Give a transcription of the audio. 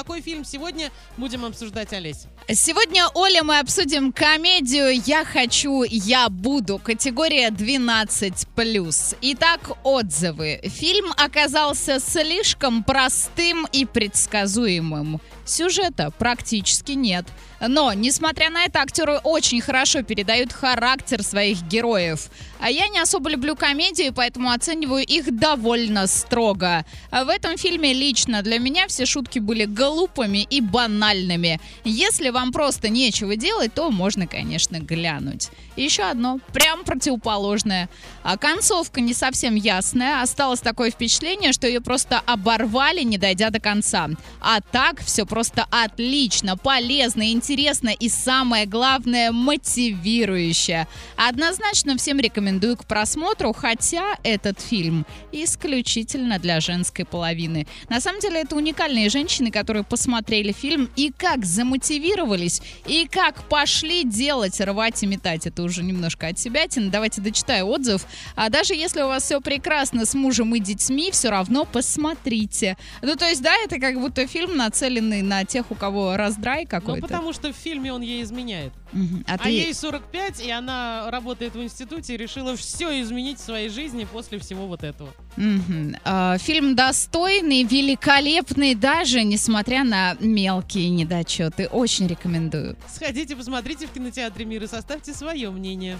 какой фильм сегодня будем обсуждать, Олесь? Сегодня, Оля, мы обсудим комедию «Я хочу, я буду». Категория 12+. Итак, отзывы. Фильм оказался слишком простым и предсказуемым. Сюжета практически нет. Но, несмотря на это, актеры очень хорошо передают характер своих героев. А я не особо люблю комедии, поэтому оцениваю их довольно строго. В этом фильме лично для меня все шутки были глупыми и банальными. Если вам просто нечего делать, то можно, конечно, глянуть. И еще одно, прям противоположное. А концовка не совсем ясная. Осталось такое впечатление, что ее просто оборвали, не дойдя до конца. А так все просто отлично, полезно, интересно и самое главное мотивирующе. Однозначно всем рекомендую к просмотру, хотя этот фильм исключительно для женской половины. На самом деле это уникальные женщины, которые посмотрели фильм и как замотивировались, и как пошли делать, рвать и метать. Это уже немножко от себя. Давайте дочитаю отзыв. А даже если у вас все прекрасно с мужем и детьми, все равно посмотрите. Ну, то есть, да, это как будто фильм, нацеленный на тех, у кого раздрай какой-то. Ну, потому что в фильме он ей изменяет. Мгм. А, А ты... ей 45, и она работает в институте и решила все изменить в своей жизни после всего вот этого. А, Фильм достойный, великолепный, даже несмотря на мелкие недочеты. Очень рекомендую. Сходите, посмотрите в кинотеатре «Мир» и составьте свое мнение.